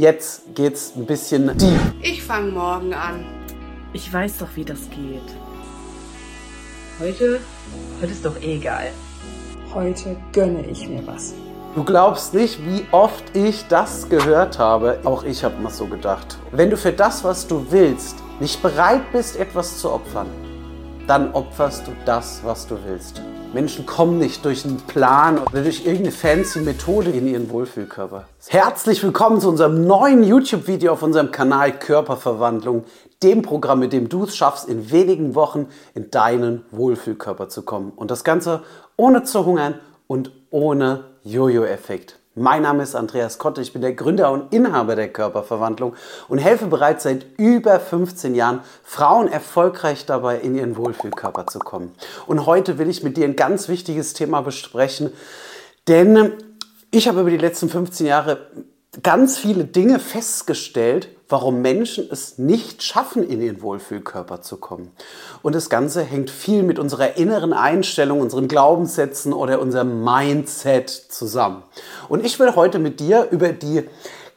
Jetzt geht's ein bisschen deep. Ich fange morgen an. Ich weiß doch, wie das geht. Heute, heute ist doch eh egal. Heute gönne ich mir was. Du glaubst nicht, wie oft ich das gehört habe. Auch ich habe mal so gedacht. Wenn du für das, was du willst, nicht bereit bist, etwas zu opfern, dann opferst du das, was du willst. Menschen kommen nicht durch einen Plan oder durch irgendeine fancy Methode in ihren Wohlfühlkörper. Herzlich willkommen zu unserem neuen YouTube-Video auf unserem Kanal Körperverwandlung, dem Programm, mit dem du es schaffst, in wenigen Wochen in deinen Wohlfühlkörper zu kommen. Und das Ganze ohne zu hungern und ohne Jojo-Effekt. Mein Name ist Andreas Kotte, ich bin der Gründer und Inhaber der Körperverwandlung und helfe bereits seit über 15 Jahren Frauen erfolgreich dabei, in ihren Wohlfühlkörper zu kommen. Und heute will ich mit dir ein ganz wichtiges Thema besprechen, denn ich habe über die letzten 15 Jahre ganz viele Dinge festgestellt, warum Menschen es nicht schaffen, in ihren Wohlfühlkörper zu kommen. Und das Ganze hängt viel mit unserer inneren Einstellung, unseren Glaubenssätzen oder unserem Mindset zusammen. Und ich will heute mit dir über die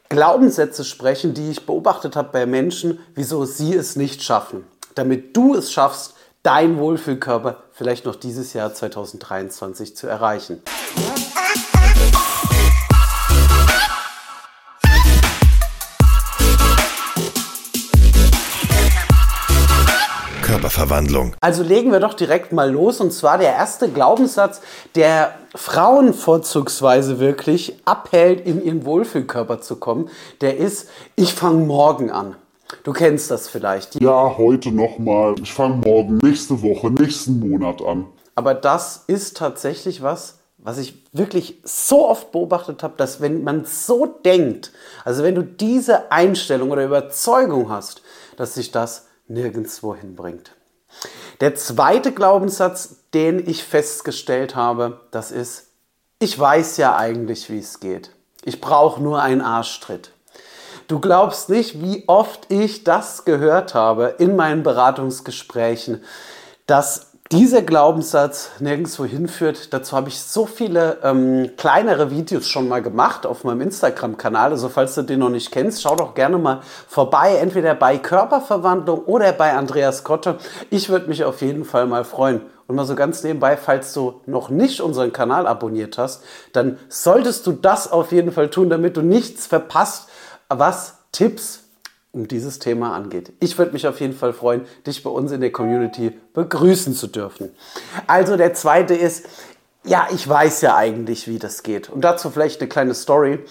Glaubenssätze sprechen, die ich beobachtet habe bei Menschen, wieso sie es nicht schaffen. Damit du es schaffst, dein Wohlfühlkörper vielleicht noch dieses Jahr 2023 zu erreichen. Körperverwandlung. Also legen wir doch direkt mal los. Und zwar der erste Glaubenssatz, der Frauen vorzugsweise wirklich abhält, in ihren Wohlfühlkörper zu kommen, der ist, ich fange morgen an. Du kennst das vielleicht. Ja, heute nochmal. Ich fange morgen, nächste Woche, nächsten Monat an. Aber das ist tatsächlich was, was ich wirklich so oft beobachtet habe, dass wenn man so denkt, also wenn du diese Einstellung oder Überzeugung hast, dass sich das nirgendwo hinbringt. Der zweite Glaubenssatz, den ich festgestellt habe, das ist, ich weiß ja eigentlich, wie es geht. Ich brauche nur einen Arschtritt. Du glaubst nicht, wie oft ich das gehört habe in meinen Beratungsgesprächen, dass dieser Glaubenssatz nirgendwo hinführt. Dazu habe ich so viele ähm, kleinere Videos schon mal gemacht auf meinem Instagram-Kanal. Also falls du den noch nicht kennst, schau doch gerne mal vorbei, entweder bei Körperverwandlung oder bei Andreas Kotte. Ich würde mich auf jeden Fall mal freuen. Und mal so ganz nebenbei, falls du noch nicht unseren Kanal abonniert hast, dann solltest du das auf jeden Fall tun, damit du nichts verpasst, was Tipps dieses Thema angeht. Ich würde mich auf jeden Fall freuen, dich bei uns in der Community begrüßen zu dürfen. Also der zweite ist, ja, ich weiß ja eigentlich, wie das geht. Und dazu vielleicht eine kleine Story.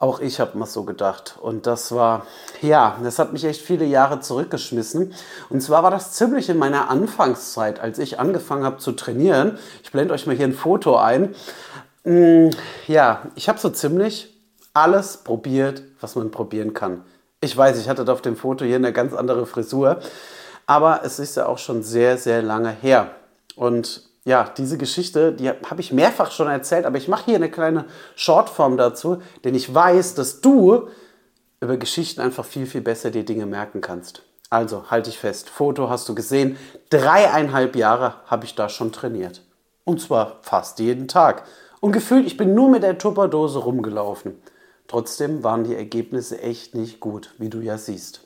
Auch ich habe mal so gedacht. Und das war, ja, das hat mich echt viele Jahre zurückgeschmissen. Und zwar war das ziemlich in meiner Anfangszeit, als ich angefangen habe zu trainieren. Ich blende euch mal hier ein Foto ein. Mm, ja, ich habe so ziemlich alles probiert, was man probieren kann. Ich weiß, ich hatte auf dem Foto hier eine ganz andere Frisur, aber es ist ja auch schon sehr, sehr lange her. Und ja, diese Geschichte, die habe ich mehrfach schon erzählt, aber ich mache hier eine kleine Shortform dazu, denn ich weiß, dass du über Geschichten einfach viel, viel besser die Dinge merken kannst. Also, halte ich fest. Foto hast du gesehen. Dreieinhalb Jahre habe ich da schon trainiert. Und zwar fast jeden Tag. Und gefühlt, ich bin nur mit der Tupperdose rumgelaufen. Trotzdem waren die Ergebnisse echt nicht gut, wie du ja siehst.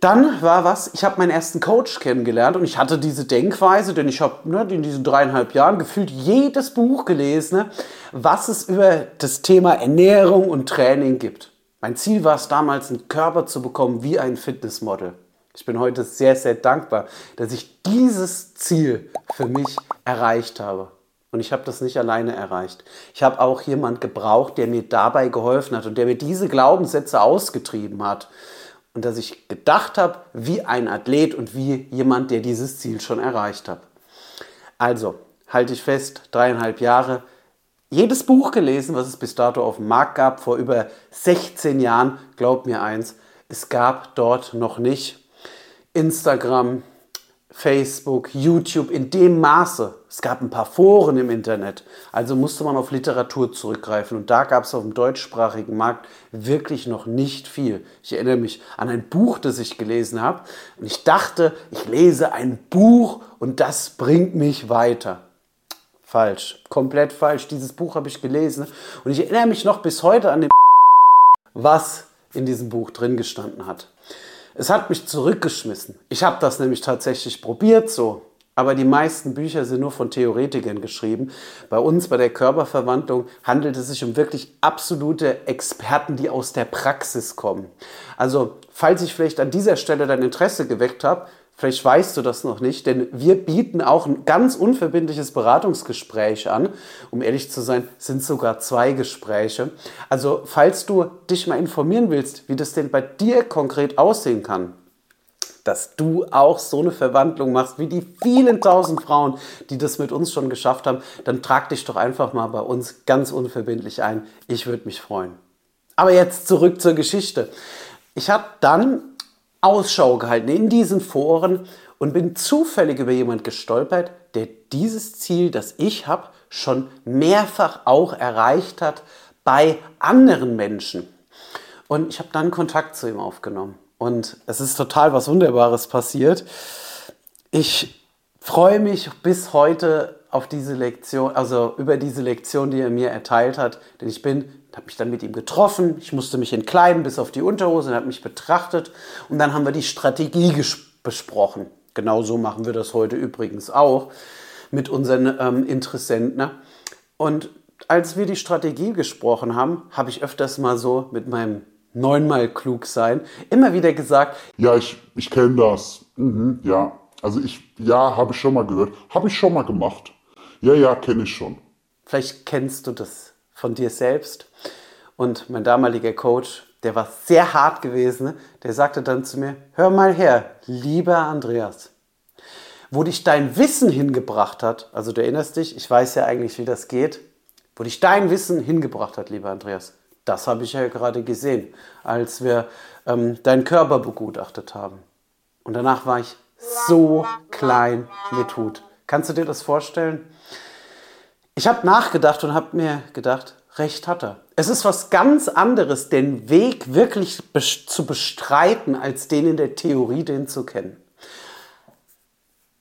Dann war was, ich habe meinen ersten Coach kennengelernt und ich hatte diese Denkweise, denn ich habe ne, in diesen dreieinhalb Jahren gefühlt jedes Buch gelesen, ne, was es über das Thema Ernährung und Training gibt. Mein Ziel war es damals, einen Körper zu bekommen wie ein Fitnessmodel. Ich bin heute sehr, sehr dankbar, dass ich dieses Ziel für mich erreicht habe. Und ich habe das nicht alleine erreicht. Ich habe auch jemand gebraucht, der mir dabei geholfen hat und der mir diese Glaubenssätze ausgetrieben hat. Und dass ich gedacht habe, wie ein Athlet und wie jemand, der dieses Ziel schon erreicht hat. Also, halte ich fest, dreieinhalb Jahre, jedes Buch gelesen, was es bis dato auf dem Markt gab, vor über 16 Jahren, glaubt mir eins, es gab dort noch nicht Instagram, Facebook, YouTube in dem Maße. Es gab ein paar Foren im Internet, also musste man auf Literatur zurückgreifen. Und da gab es auf dem deutschsprachigen Markt wirklich noch nicht viel. Ich erinnere mich an ein Buch, das ich gelesen habe. Und ich dachte, ich lese ein Buch und das bringt mich weiter. Falsch, komplett falsch. Dieses Buch habe ich gelesen. Und ich erinnere mich noch bis heute an den was in diesem Buch drin gestanden hat. Es hat mich zurückgeschmissen. Ich habe das nämlich tatsächlich probiert so. Aber die meisten Bücher sind nur von Theoretikern geschrieben. Bei uns, bei der Körperverwandlung, handelt es sich um wirklich absolute Experten, die aus der Praxis kommen. Also, falls ich vielleicht an dieser Stelle dein Interesse geweckt habe, Vielleicht weißt du das noch nicht, denn wir bieten auch ein ganz unverbindliches Beratungsgespräch an. Um ehrlich zu sein, sind sogar zwei Gespräche. Also, falls du dich mal informieren willst, wie das denn bei dir konkret aussehen kann, dass du auch so eine Verwandlung machst wie die vielen tausend Frauen, die das mit uns schon geschafft haben, dann trag dich doch einfach mal bei uns ganz unverbindlich ein. Ich würde mich freuen. Aber jetzt zurück zur Geschichte. Ich habe dann Ausschau gehalten in diesen Foren und bin zufällig über jemand gestolpert, der dieses Ziel, das ich habe, schon mehrfach auch erreicht hat bei anderen Menschen. Und ich habe dann Kontakt zu ihm aufgenommen. Und es ist total was Wunderbares passiert. Ich freue mich bis heute auf diese Lektion, also über diese Lektion, die er mir erteilt hat, denn ich bin habe mich dann mit ihm getroffen. Ich musste mich entkleiden bis auf die Unterhose. Er hat mich betrachtet. Und dann haben wir die Strategie besprochen. Genauso machen wir das heute übrigens auch mit unseren ähm, Interessenten. Ne? Und als wir die Strategie gesprochen haben, habe ich öfters mal so mit meinem neunmal klug sein immer wieder gesagt: Ja, ich, ich kenne das. Mhm, ja, also ich, ja, habe ich schon mal gehört. Habe ich schon mal gemacht. Ja, ja, kenne ich schon. Vielleicht kennst du das von dir selbst. Und mein damaliger Coach, der war sehr hart gewesen, der sagte dann zu mir, hör mal her, lieber Andreas, wo dich dein Wissen hingebracht hat, also du erinnerst dich, ich weiß ja eigentlich, wie das geht, wo dich dein Wissen hingebracht hat, lieber Andreas, das habe ich ja gerade gesehen, als wir ähm, deinen Körper begutachtet haben. Und danach war ich so klein mit Hut. Kannst du dir das vorstellen? Ich habe nachgedacht und habe mir gedacht, recht hat er. Es ist was ganz anderes, den Weg wirklich zu bestreiten, als den in der Theorie den zu kennen.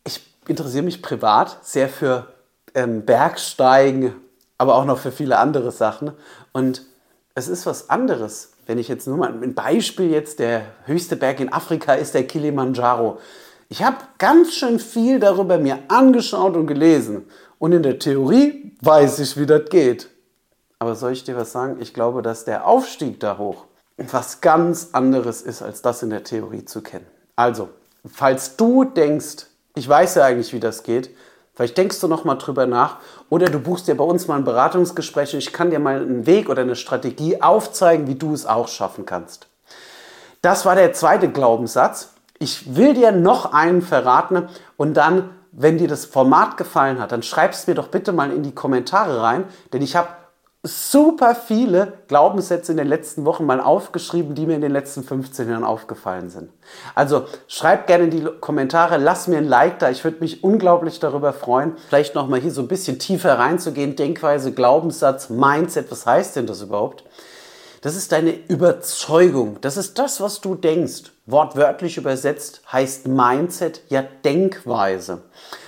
Ich interessiere mich privat sehr für ähm, Bergsteigen, aber auch noch für viele andere Sachen. Und es ist was anderes, wenn ich jetzt nur mal ein Beispiel jetzt, der höchste Berg in Afrika ist der Kilimanjaro. Ich habe ganz schön viel darüber mir angeschaut und gelesen. Und in der Theorie weiß ich, wie das geht. Aber soll ich dir was sagen? Ich glaube, dass der Aufstieg da hoch was ganz anderes ist, als das in der Theorie zu kennen. Also, falls du denkst, ich weiß ja eigentlich, wie das geht, vielleicht denkst du noch mal drüber nach oder du buchst dir bei uns mal ein Beratungsgespräch und ich kann dir mal einen Weg oder eine Strategie aufzeigen, wie du es auch schaffen kannst. Das war der zweite Glaubenssatz. Ich will dir noch einen verraten und dann, wenn dir das Format gefallen hat, dann schreibst mir doch bitte mal in die Kommentare rein, denn ich habe super viele Glaubenssätze in den letzten Wochen mal aufgeschrieben, die mir in den letzten 15 Jahren aufgefallen sind. Also schreib gerne in die Kommentare, lass mir ein Like da. Ich würde mich unglaublich darüber freuen, vielleicht nochmal hier so ein bisschen tiefer reinzugehen. Denkweise, Glaubenssatz, Mindset, was heißt denn das überhaupt? Das ist deine Überzeugung. Das ist das, was du denkst. Wortwörtlich übersetzt heißt Mindset ja Denkweise.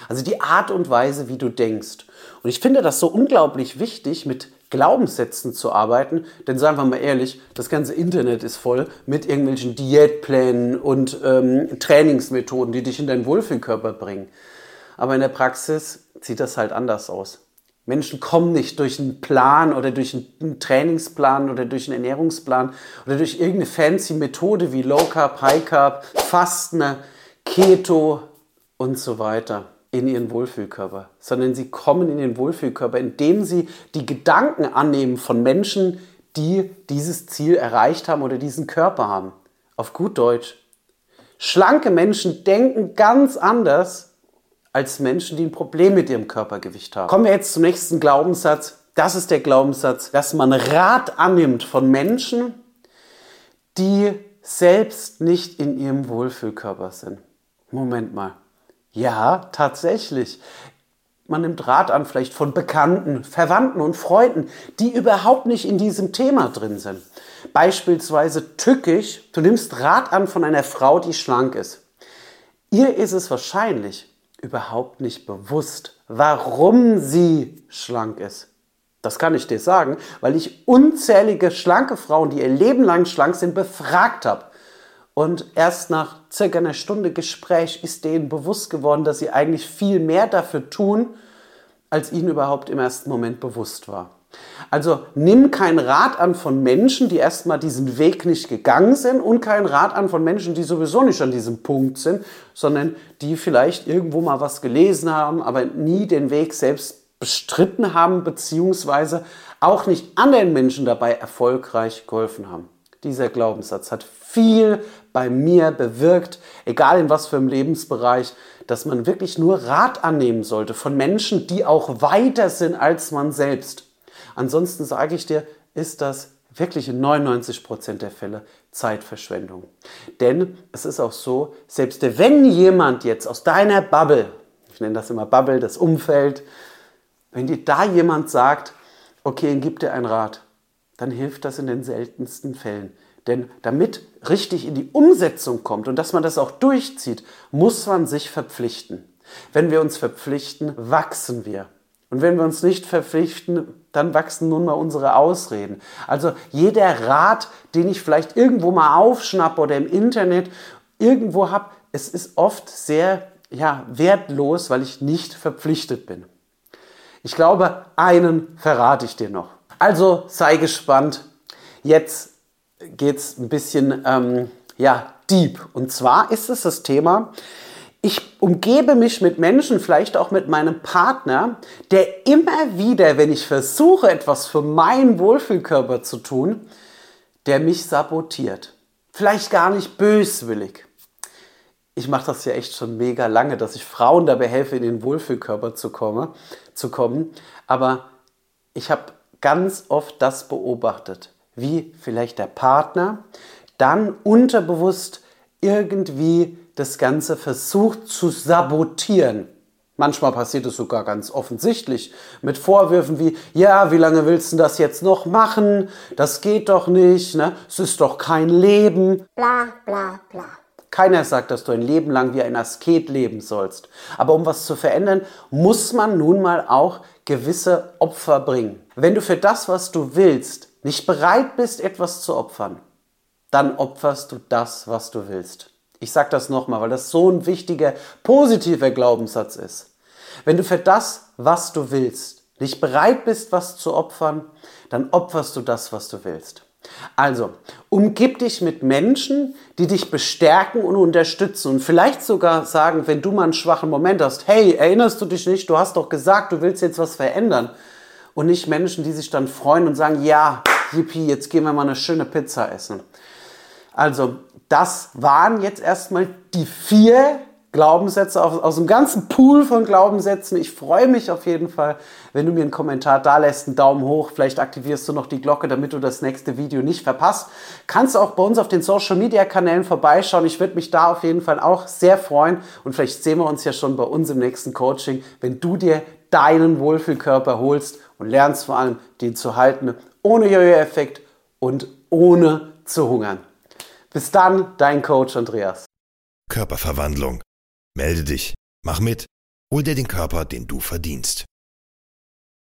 Also die Art und Weise, wie du denkst. Und ich finde das so unglaublich wichtig, mit Glaubenssätzen zu arbeiten, denn seien wir mal ehrlich, das ganze Internet ist voll mit irgendwelchen Diätplänen und ähm, Trainingsmethoden, die dich in deinen Wohlfühlkörper bringen. Aber in der Praxis sieht das halt anders aus. Menschen kommen nicht durch einen Plan oder durch einen Trainingsplan oder durch einen Ernährungsplan oder durch irgendeine fancy Methode wie Low Carb, High Carb, Fasten, Keto und so weiter in ihren Wohlfühlkörper, sondern sie kommen in den Wohlfühlkörper, indem sie die Gedanken annehmen von Menschen, die dieses Ziel erreicht haben oder diesen Körper haben. Auf gut Deutsch. Schlanke Menschen denken ganz anders als Menschen, die ein Problem mit ihrem Körpergewicht haben. Kommen wir jetzt zum nächsten Glaubenssatz. Das ist der Glaubenssatz, dass man Rat annimmt von Menschen, die selbst nicht in ihrem Wohlfühlkörper sind. Moment mal. Ja, tatsächlich. Man nimmt Rat an, vielleicht von Bekannten, Verwandten und Freunden, die überhaupt nicht in diesem Thema drin sind. Beispielsweise tückisch, du nimmst Rat an von einer Frau, die schlank ist. Ihr ist es wahrscheinlich überhaupt nicht bewusst, warum sie schlank ist. Das kann ich dir sagen, weil ich unzählige schlanke Frauen, die ihr Leben lang schlank sind, befragt habe. Und erst nach circa einer Stunde Gespräch ist denen bewusst geworden, dass sie eigentlich viel mehr dafür tun, als ihnen überhaupt im ersten Moment bewusst war. Also nimm keinen Rat an von Menschen, die erstmal diesen Weg nicht gegangen sind und keinen Rat an von Menschen, die sowieso nicht an diesem Punkt sind, sondern die vielleicht irgendwo mal was gelesen haben, aber nie den Weg selbst bestritten haben, beziehungsweise auch nicht anderen Menschen dabei erfolgreich geholfen haben. Dieser Glaubenssatz hat viel bei mir bewirkt, egal in was für einem Lebensbereich, dass man wirklich nur Rat annehmen sollte von Menschen, die auch weiter sind als man selbst. Ansonsten sage ich dir, ist das wirklich in 99 Prozent der Fälle Zeitverschwendung. Denn es ist auch so, selbst wenn jemand jetzt aus deiner Bubble, ich nenne das immer Bubble, das Umfeld, wenn dir da jemand sagt, okay, gib dir einen Rat, dann hilft das in den seltensten Fällen. Denn damit richtig in die Umsetzung kommt und dass man das auch durchzieht, muss man sich verpflichten. Wenn wir uns verpflichten, wachsen wir. Und wenn wir uns nicht verpflichten, dann wachsen nun mal unsere Ausreden. Also jeder Rat, den ich vielleicht irgendwo mal aufschnappe oder im Internet irgendwo habe, es ist oft sehr ja, wertlos, weil ich nicht verpflichtet bin. Ich glaube, einen verrate ich dir noch. Also sei gespannt. Jetzt geht es ein bisschen ähm, ja, deep. Und zwar ist es das Thema, ich umgebe mich mit Menschen, vielleicht auch mit meinem Partner, der immer wieder, wenn ich versuche, etwas für meinen Wohlfühlkörper zu tun, der mich sabotiert. Vielleicht gar nicht böswillig. Ich mache das ja echt schon mega lange, dass ich Frauen dabei helfe, in den Wohlfühlkörper zu, komme, zu kommen. Aber ich habe ganz oft das beobachtet, wie vielleicht der Partner dann unterbewusst irgendwie das Ganze versucht zu sabotieren. Manchmal passiert es sogar ganz offensichtlich mit Vorwürfen wie, ja, wie lange willst du das jetzt noch machen? Das geht doch nicht, ne? Es ist doch kein Leben. Bla, bla, bla. Keiner sagt, dass du ein Leben lang wie ein Asket leben sollst. Aber um was zu verändern, muss man nun mal auch gewisse Opfer bringen. Wenn du für das, was du willst, nicht bereit bist, etwas zu opfern, dann opferst du das, was du willst. Ich sage das nochmal, weil das so ein wichtiger, positiver Glaubenssatz ist. Wenn du für das, was du willst, nicht bereit bist, was zu opfern, dann opferst du das, was du willst. Also, umgib dich mit Menschen, die dich bestärken und unterstützen und vielleicht sogar sagen, wenn du mal einen schwachen Moment hast, hey, erinnerst du dich nicht, du hast doch gesagt, du willst jetzt was verändern. Und nicht Menschen, die sich dann freuen und sagen, ja, yippie, jetzt gehen wir mal eine schöne Pizza essen. Also, das waren jetzt erstmal die vier Glaubenssätze aus, aus dem ganzen Pool von Glaubenssätzen. Ich freue mich auf jeden Fall, wenn du mir einen Kommentar da lässt, einen Daumen hoch. Vielleicht aktivierst du noch die Glocke, damit du das nächste Video nicht verpasst. Kannst auch bei uns auf den Social Media Kanälen vorbeischauen. Ich würde mich da auf jeden Fall auch sehr freuen. Und vielleicht sehen wir uns ja schon bei uns im nächsten Coaching, wenn du dir deinen Wohlfühlkörper holst und lernst vor allem, den zu halten, ohne Jojo-Effekt und ohne zu hungern. Bis dann, dein Coach Andreas. Körperverwandlung. Melde dich, mach mit, hol dir den Körper, den du verdienst.